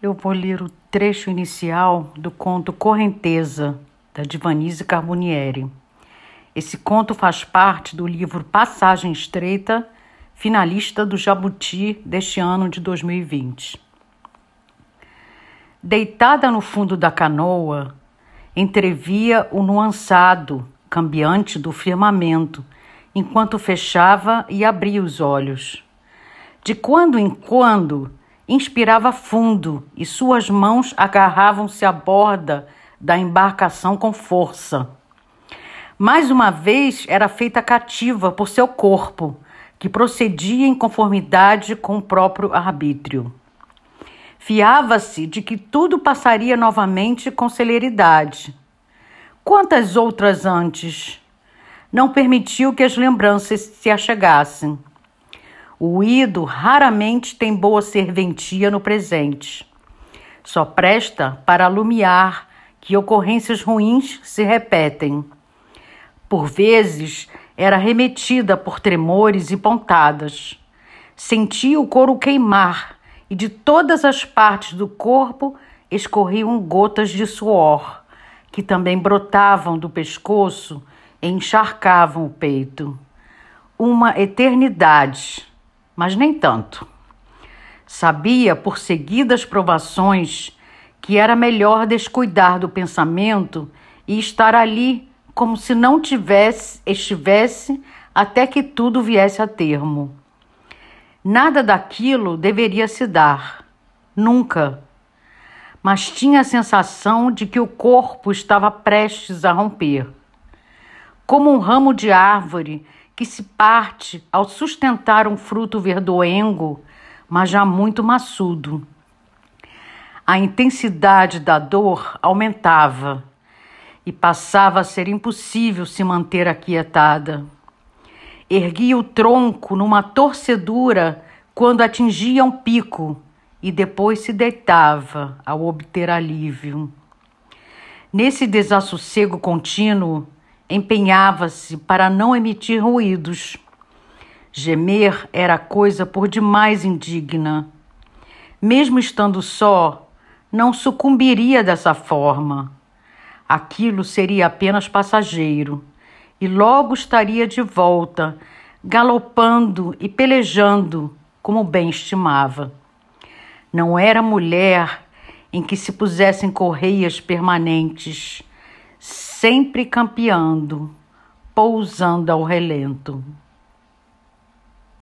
Eu vou ler o trecho inicial do conto Correnteza, da Divanise Carbonieri. Esse conto faz parte do livro Passagem Estreita, finalista do Jabuti deste ano de 2020. Deitada no fundo da canoa, entrevia o nuançado, cambiante do firmamento, enquanto fechava e abria os olhos. De quando em quando, inspirava fundo e suas mãos agarravam-se à borda da embarcação com força. Mais uma vez era feita cativa por seu corpo, que procedia em conformidade com o próprio arbítrio. Fiava-se de que tudo passaria novamente com celeridade. Quantas outras antes? Não permitiu que as lembranças se achegassem. O ido raramente tem boa serventia no presente. Só presta para alumiar que ocorrências ruins se repetem. Por vezes era remetida por tremores e pontadas. Sentia o couro queimar e de todas as partes do corpo escorriam gotas de suor, que também brotavam do pescoço e encharcavam o peito. Uma eternidade mas nem tanto. Sabia, por seguidas provações, que era melhor descuidar do pensamento e estar ali como se não tivesse, estivesse até que tudo viesse a termo. Nada daquilo deveria se dar, nunca. Mas tinha a sensação de que o corpo estava prestes a romper. Como um ramo de árvore que se parte ao sustentar um fruto verdoengo, mas já muito maçudo. A intensidade da dor aumentava e passava a ser impossível se manter aquietada. Erguia o tronco numa torcedura quando atingia um pico e depois se deitava ao obter alívio. Nesse desassossego contínuo, empenhava-se para não emitir ruídos. Gemer era coisa por demais indigna. Mesmo estando só, não sucumbiria dessa forma. Aquilo seria apenas passageiro e logo estaria de volta, galopando e pelejando como bem estimava. Não era mulher em que se pusessem correias permanentes sempre campeando, pousando ao relento.